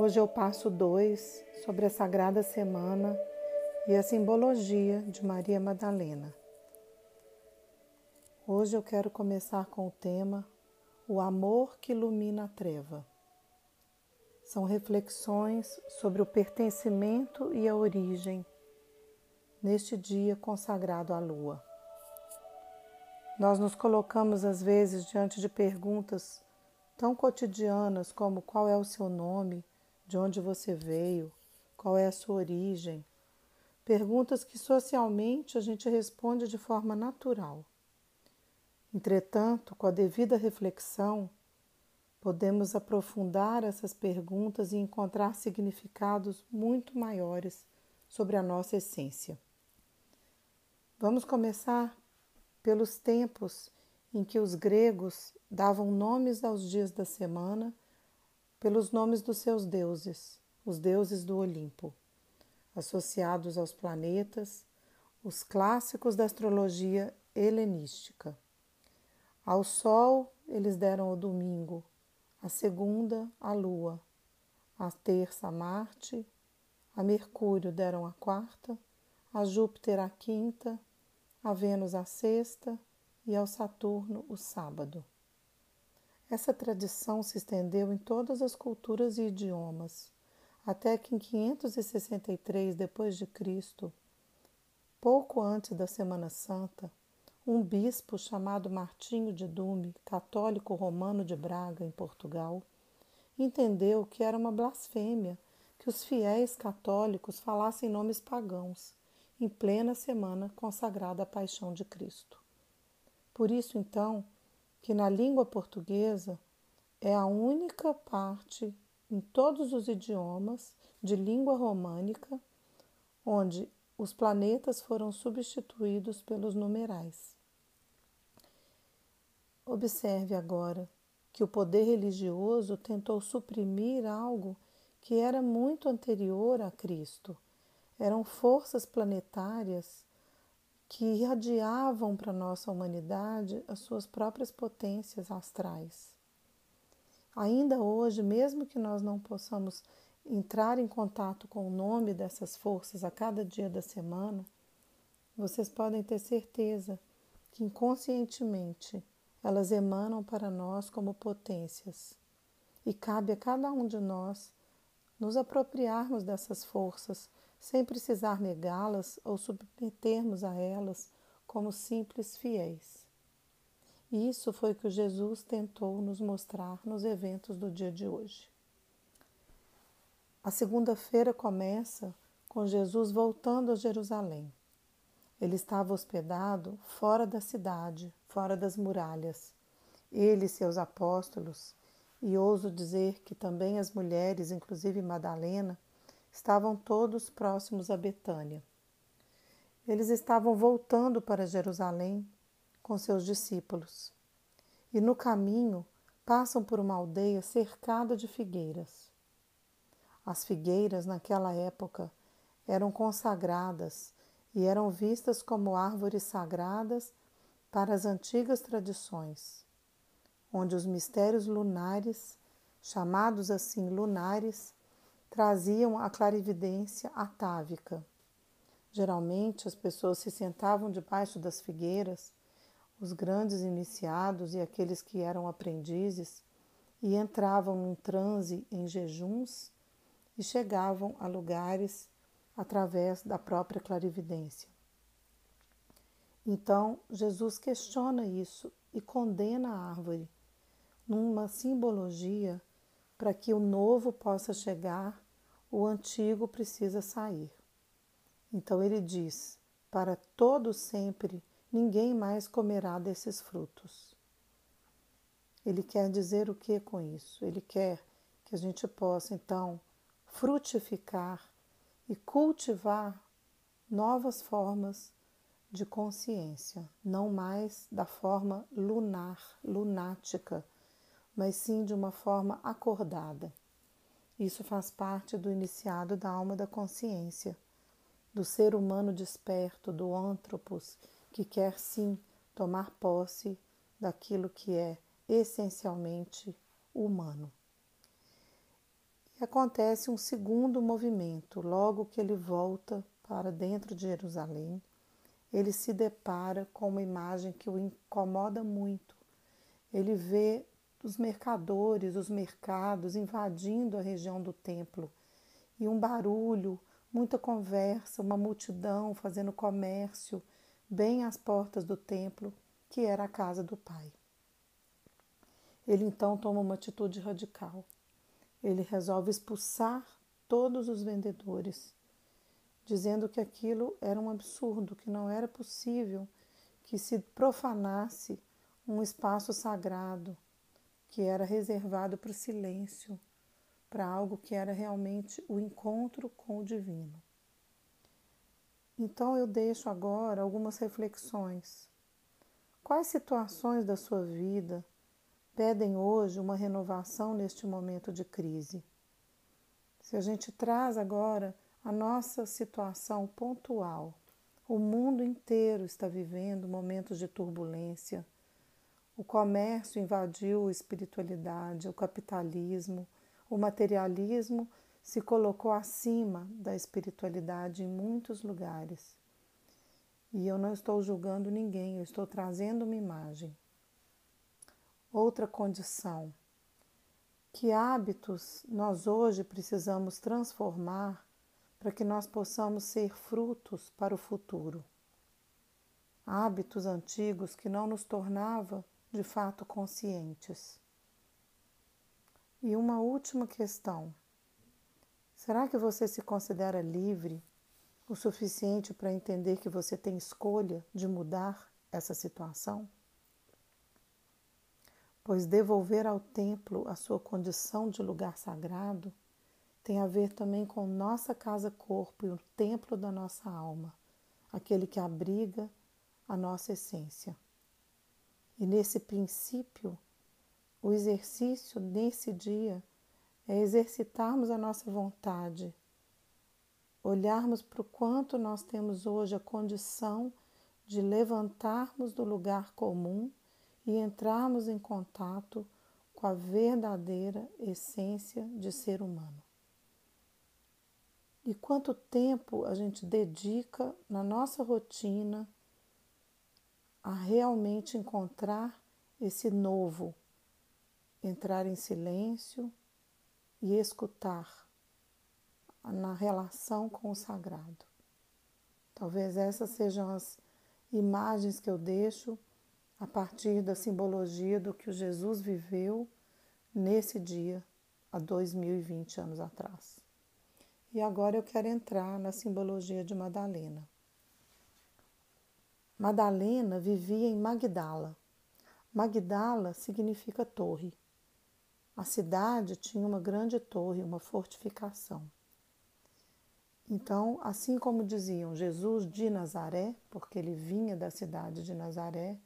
Hoje eu passo dois sobre a Sagrada Semana e a simbologia de Maria Madalena. Hoje eu quero começar com o tema O amor que ilumina a treva. São reflexões sobre o pertencimento e a origem neste dia consagrado à lua. Nós nos colocamos às vezes diante de perguntas tão cotidianas como qual é o seu nome, de onde você veio, qual é a sua origem. Perguntas que socialmente a gente responde de forma natural. Entretanto, com a devida reflexão, podemos aprofundar essas perguntas e encontrar significados muito maiores sobre a nossa essência. Vamos começar pelos tempos em que os gregos davam nomes aos dias da semana pelos nomes dos seus deuses, os deuses do Olimpo, associados aos planetas, os clássicos da astrologia helenística. Ao Sol eles deram o domingo, a segunda a Lua, a terça a Marte, a Mercúrio deram a quarta, a Júpiter a quinta, a Vênus a sexta e ao Saturno o sábado. Essa tradição se estendeu em todas as culturas e idiomas, até que em 563 d.C., pouco antes da Semana Santa, um bispo chamado Martinho de Dume, católico romano de Braga, em Portugal, entendeu que era uma blasfêmia que os fiéis católicos falassem nomes pagãos em plena semana consagrada à paixão de Cristo. Por isso, então, que na língua portuguesa é a única parte em todos os idiomas de língua românica onde os planetas foram substituídos pelos numerais. Observe agora que o poder religioso tentou suprimir algo que era muito anterior a Cristo. Eram forças planetárias que irradiavam para a nossa humanidade as suas próprias potências astrais. Ainda hoje, mesmo que nós não possamos entrar em contato com o nome dessas forças a cada dia da semana, vocês podem ter certeza que inconscientemente elas emanam para nós como potências. E cabe a cada um de nós nos apropriarmos dessas forças sem precisar negá-las ou submetermos a elas como simples fiéis. Isso foi o que Jesus tentou nos mostrar nos eventos do dia de hoje. A segunda-feira começa com Jesus voltando a Jerusalém. Ele estava hospedado fora da cidade, fora das muralhas. Ele e seus apóstolos, e ouso dizer que também as mulheres, inclusive Madalena, estavam todos próximos a Betânia. Eles estavam voltando para Jerusalém com seus discípulos. E no caminho passam por uma aldeia cercada de figueiras. As figueiras, naquela época, eram consagradas e eram vistas como árvores sagradas para as antigas tradições, onde os mistérios lunares, chamados assim lunares, traziam a clarividência atávica. Geralmente as pessoas se sentavam debaixo das figueiras, os grandes iniciados e aqueles que eram aprendizes, e entravam num transe em jejuns e chegavam a lugares através da própria clarividência. Então, Jesus questiona isso e condena a árvore, numa simbologia para que o novo possa chegar, o antigo precisa sair. Então ele diz: Para todo sempre ninguém mais comerá desses frutos. Ele quer dizer o que com isso? Ele quer que a gente possa então frutificar e cultivar novas formas de consciência, não mais da forma lunar, lunática mas sim de uma forma acordada. Isso faz parte do iniciado da alma da consciência, do ser humano desperto, do antropos, que quer sim tomar posse daquilo que é essencialmente humano. E acontece um segundo movimento. Logo que ele volta para dentro de Jerusalém, ele se depara com uma imagem que o incomoda muito. Ele vê os mercadores, os mercados invadindo a região do templo e um barulho, muita conversa, uma multidão fazendo comércio bem às portas do templo, que era a casa do pai. Ele então toma uma atitude radical. Ele resolve expulsar todos os vendedores, dizendo que aquilo era um absurdo, que não era possível que se profanasse um espaço sagrado que era reservado para o silêncio, para algo que era realmente o encontro com o divino. Então eu deixo agora algumas reflexões. Quais situações da sua vida pedem hoje uma renovação neste momento de crise? Se a gente traz agora a nossa situação pontual, o mundo inteiro está vivendo momentos de turbulência o comércio invadiu a espiritualidade, o capitalismo, o materialismo se colocou acima da espiritualidade em muitos lugares. E eu não estou julgando ninguém, eu estou trazendo uma imagem. Outra condição. Que hábitos nós hoje precisamos transformar para que nós possamos ser frutos para o futuro? Hábitos antigos que não nos tornavam de fato conscientes. E uma última questão: será que você se considera livre o suficiente para entender que você tem escolha de mudar essa situação? Pois devolver ao templo a sua condição de lugar sagrado tem a ver também com nossa casa-corpo e o templo da nossa alma, aquele que abriga a nossa essência. E nesse princípio, o exercício nesse dia é exercitarmos a nossa vontade, olharmos para o quanto nós temos hoje a condição de levantarmos do lugar comum e entrarmos em contato com a verdadeira essência de ser humano. E quanto tempo a gente dedica na nossa rotina a realmente encontrar esse novo, entrar em silêncio e escutar na relação com o sagrado. Talvez essas sejam as imagens que eu deixo a partir da simbologia do que o Jesus viveu nesse dia, há 2020 anos atrás. E agora eu quero entrar na simbologia de Madalena. Madalena vivia em Magdala. Magdala significa torre. A cidade tinha uma grande torre, uma fortificação. Então, assim como diziam Jesus de Nazaré, porque ele vinha da cidade de Nazaré,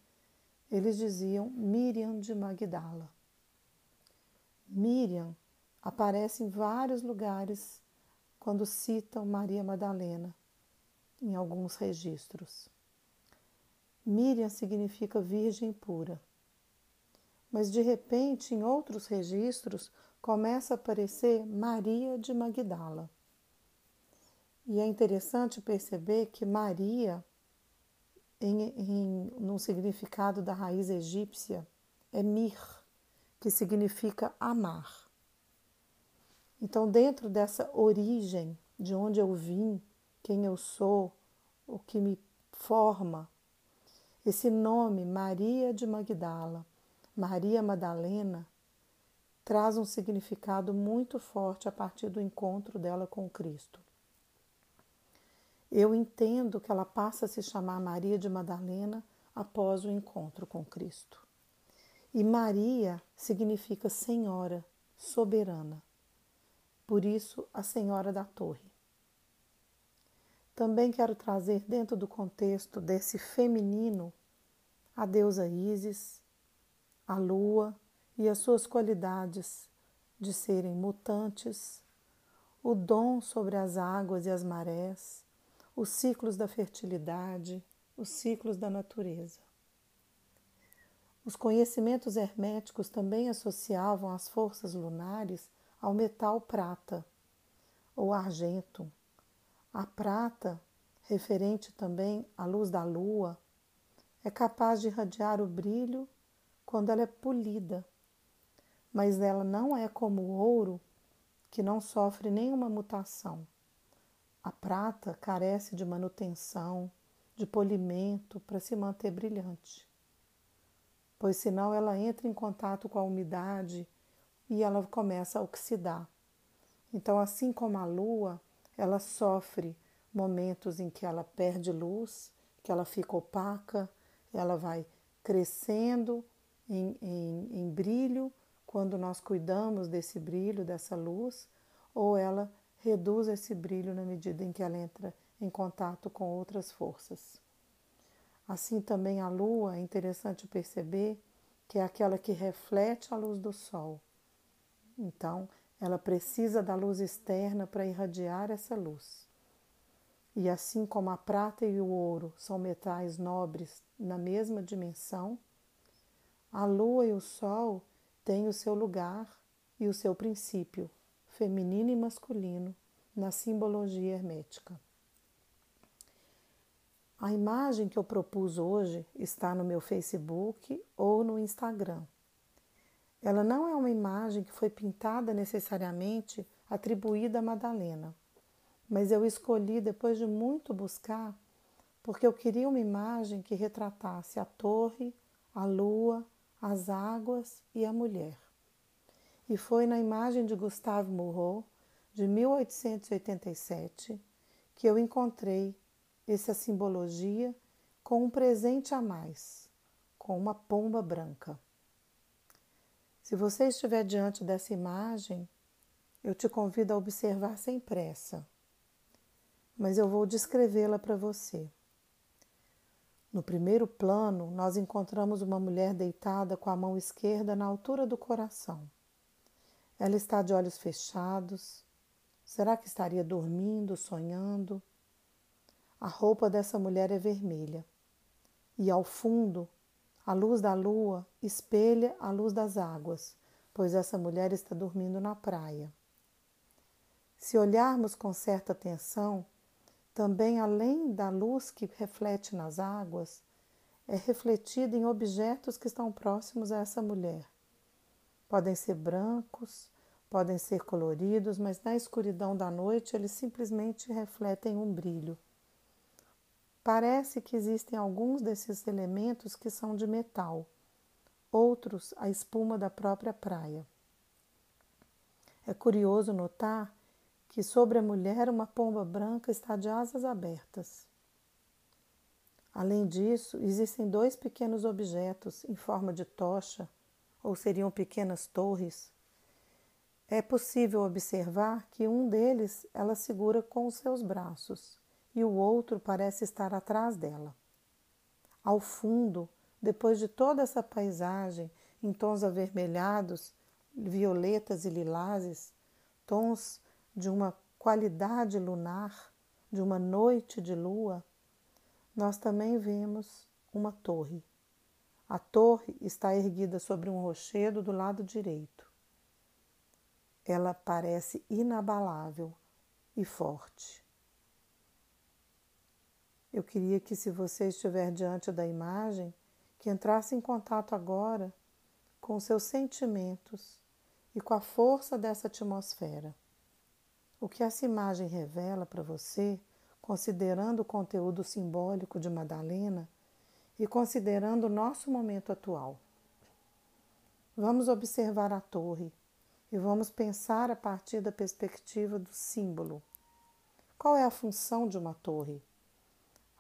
eles diziam Miriam de Magdala. Miriam aparece em vários lugares quando citam Maria Madalena, em alguns registros. Miriam significa virgem pura. Mas de repente, em outros registros, começa a aparecer Maria de Magdala. E é interessante perceber que Maria, em, em, no significado da raiz egípcia, é mir, que significa amar. Então, dentro dessa origem, de onde eu vim, quem eu sou, o que me forma, esse nome, Maria de Magdala, Maria Madalena, traz um significado muito forte a partir do encontro dela com Cristo. Eu entendo que ela passa a se chamar Maria de Madalena após o encontro com Cristo. E Maria significa Senhora, soberana. Por isso, a Senhora da Torre. Também quero trazer dentro do contexto desse feminino a deusa Ísis, a lua e as suas qualidades de serem mutantes, o dom sobre as águas e as marés, os ciclos da fertilidade, os ciclos da natureza. Os conhecimentos herméticos também associavam as forças lunares ao metal prata ou argento. A prata, referente também à luz da lua, é capaz de irradiar o brilho quando ela é polida, mas ela não é como o ouro, que não sofre nenhuma mutação. A prata carece de manutenção, de polimento para se manter brilhante, pois senão ela entra em contato com a umidade e ela começa a oxidar. Então, assim como a lua, ela sofre momentos em que ela perde luz, que ela fica opaca, ela vai crescendo em, em, em brilho quando nós cuidamos desse brilho, dessa luz, ou ela reduz esse brilho na medida em que ela entra em contato com outras forças. Assim também a lua é interessante perceber que é aquela que reflete a luz do sol. Então, ela precisa da luz externa para irradiar essa luz. E assim como a prata e o ouro são metais nobres na mesma dimensão, a lua e o sol têm o seu lugar e o seu princípio, feminino e masculino, na simbologia hermética. A imagem que eu propus hoje está no meu Facebook ou no Instagram. Ela não é uma imagem que foi pintada necessariamente atribuída a Madalena, mas eu escolhi depois de muito buscar, porque eu queria uma imagem que retratasse a torre, a lua, as águas e a mulher. E foi na imagem de Gustave Moreau, de 1887, que eu encontrei essa simbologia com um presente a mais, com uma pomba branca. Se você estiver diante dessa imagem, eu te convido a observar sem pressa, mas eu vou descrevê-la para você. No primeiro plano, nós encontramos uma mulher deitada com a mão esquerda na altura do coração. Ela está de olhos fechados. Será que estaria dormindo, sonhando? A roupa dessa mulher é vermelha. E ao fundo, a luz da lua espelha a luz das águas, pois essa mulher está dormindo na praia. Se olharmos com certa atenção, também além da luz que reflete nas águas, é refletida em objetos que estão próximos a essa mulher. Podem ser brancos, podem ser coloridos, mas na escuridão da noite eles simplesmente refletem um brilho. Parece que existem alguns desses elementos que são de metal, outros a espuma da própria praia. É curioso notar que sobre a mulher uma pomba branca está de asas abertas. Além disso, existem dois pequenos objetos em forma de tocha, ou seriam pequenas torres. É possível observar que um deles ela segura com os seus braços e o outro parece estar atrás dela. Ao fundo, depois de toda essa paisagem em tons avermelhados, violetas e lilazes, tons de uma qualidade lunar, de uma noite de lua, nós também vemos uma torre. A torre está erguida sobre um rochedo do lado direito. Ela parece inabalável e forte. Eu queria que, se você estiver diante da imagem, que entrasse em contato agora com seus sentimentos e com a força dessa atmosfera. O que essa imagem revela para você, considerando o conteúdo simbólico de Madalena e considerando o nosso momento atual. Vamos observar a torre e vamos pensar a partir da perspectiva do símbolo. Qual é a função de uma torre?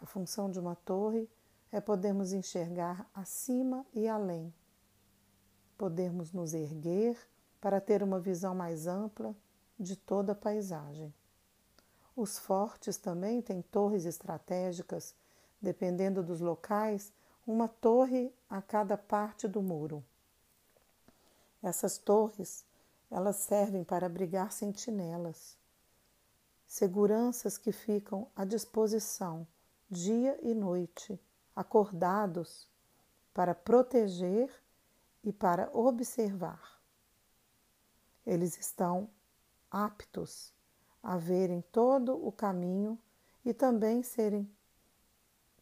A função de uma torre é podermos enxergar acima e além, podermos nos erguer para ter uma visão mais ampla de toda a paisagem. Os fortes também têm torres estratégicas, dependendo dos locais, uma torre a cada parte do muro. Essas torres, elas servem para abrigar sentinelas, seguranças que ficam à disposição dia e noite, acordados para proteger e para observar. eles estão aptos a verem todo o caminho e também serem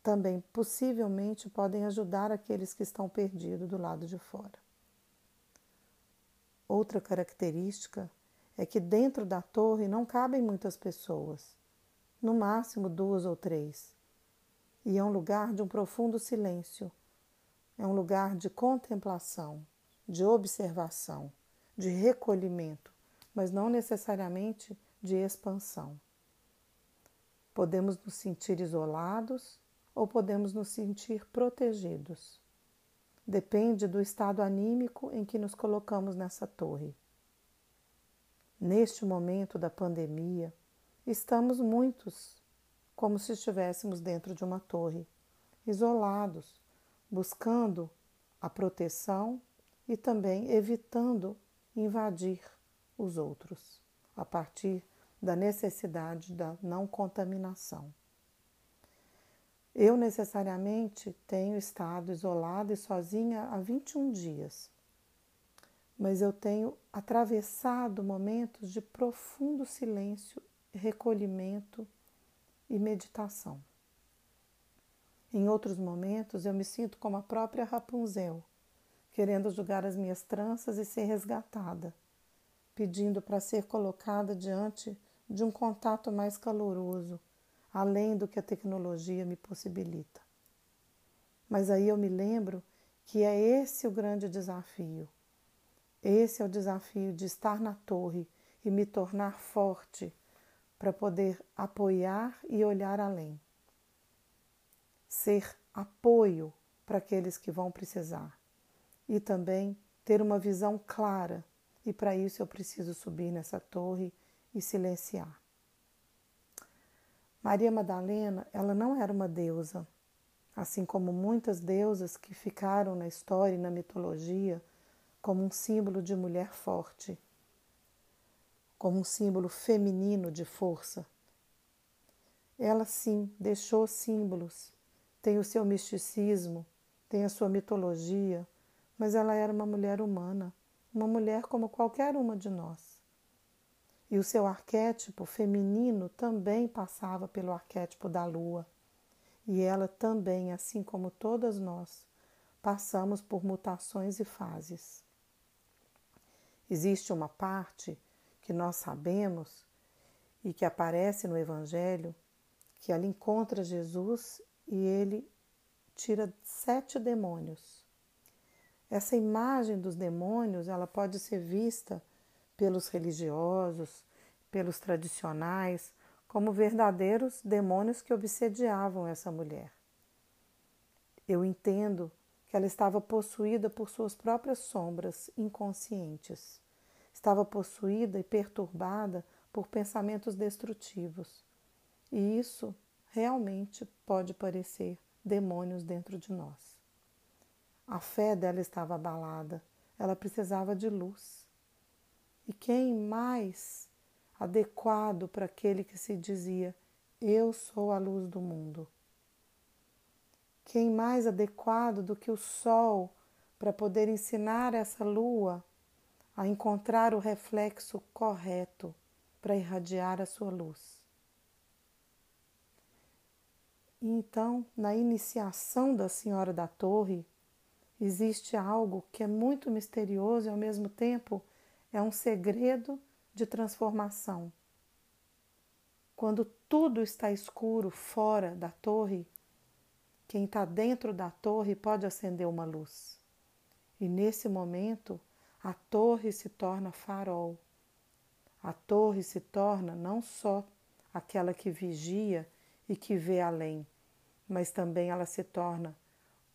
também possivelmente podem ajudar aqueles que estão perdidos do lado de fora. Outra característica é que dentro da torre não cabem muitas pessoas, no máximo duas ou três, e é um lugar de um profundo silêncio, é um lugar de contemplação, de observação, de recolhimento, mas não necessariamente de expansão. Podemos nos sentir isolados ou podemos nos sentir protegidos. Depende do estado anímico em que nos colocamos nessa torre. Neste momento da pandemia, estamos muitos como se estivéssemos dentro de uma torre, isolados, buscando a proteção e também evitando invadir os outros, a partir da necessidade da não contaminação. Eu necessariamente tenho estado isolada e sozinha há 21 dias, mas eu tenho atravessado momentos de profundo silêncio, recolhimento e meditação. Em outros momentos, eu me sinto como a própria Rapunzel, querendo julgar as minhas tranças e ser resgatada, pedindo para ser colocada diante de um contato mais caloroso, além do que a tecnologia me possibilita. Mas aí eu me lembro que é esse o grande desafio. Esse é o desafio de estar na torre e me tornar forte para poder apoiar e olhar além. Ser apoio para aqueles que vão precisar e também ter uma visão clara, e para isso eu preciso subir nessa torre e silenciar. Maria Madalena, ela não era uma deusa, assim como muitas deusas que ficaram na história e na mitologia como um símbolo de mulher forte, como um símbolo feminino de força. Ela sim deixou símbolos, tem o seu misticismo, tem a sua mitologia, mas ela era uma mulher humana, uma mulher como qualquer uma de nós. E o seu arquétipo feminino também passava pelo arquétipo da lua. E ela também, assim como todas nós, passamos por mutações e fases. Existe uma parte que nós sabemos e que aparece no Evangelho, que ela encontra Jesus e ele tira sete demônios. Essa imagem dos demônios ela pode ser vista pelos religiosos, pelos tradicionais, como verdadeiros demônios que obsediavam essa mulher. Eu entendo que ela estava possuída por suas próprias sombras inconscientes. Estava possuída e perturbada por pensamentos destrutivos. E isso realmente pode parecer demônios dentro de nós. A fé dela estava abalada, ela precisava de luz. E quem mais adequado para aquele que se dizia: Eu sou a luz do mundo? Quem mais adequado do que o sol para poder ensinar essa lua a encontrar o reflexo correto para irradiar a sua luz? E então, na iniciação da Senhora da Torre, existe algo que é muito misterioso e ao mesmo tempo é um segredo de transformação. Quando tudo está escuro fora da torre, quem está dentro da torre pode acender uma luz. E nesse momento, a torre se torna farol. A torre se torna não só aquela que vigia e que vê além, mas também ela se torna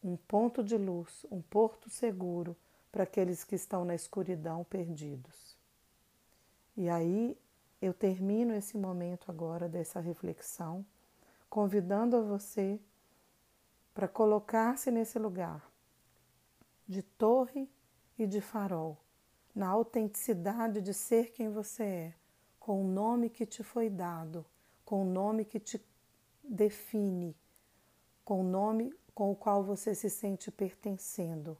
um ponto de luz, um porto seguro para aqueles que estão na escuridão perdidos. E aí eu termino esse momento agora dessa reflexão, convidando a você para colocar-se nesse lugar de torre e de farol, na autenticidade de ser quem você é, com o nome que te foi dado, com o nome que te define, com o nome com o qual você se sente pertencendo.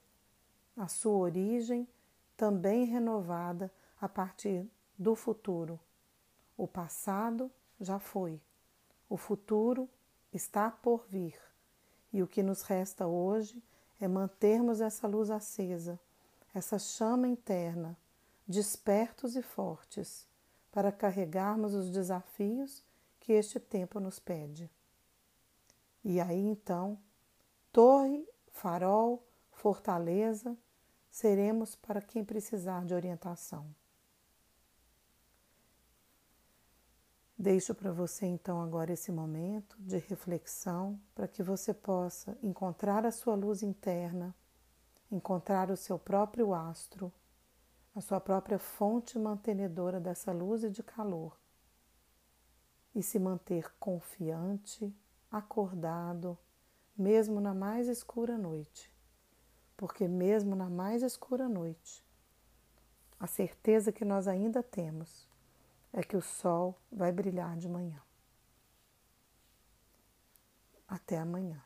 A sua origem, também renovada a partir do futuro. O passado já foi, o futuro está por vir, e o que nos resta hoje é mantermos essa luz acesa, essa chama interna, despertos e fortes, para carregarmos os desafios que este tempo nos pede. E aí então, torre, farol, fortaleza, seremos para quem precisar de orientação. Deixo para você então agora esse momento de reflexão para que você possa encontrar a sua luz interna, encontrar o seu próprio astro, a sua própria fonte mantenedora dessa luz e de calor e se manter confiante, acordado, mesmo na mais escura noite. Porque, mesmo na mais escura noite, a certeza que nós ainda temos é que o sol vai brilhar de manhã. Até amanhã.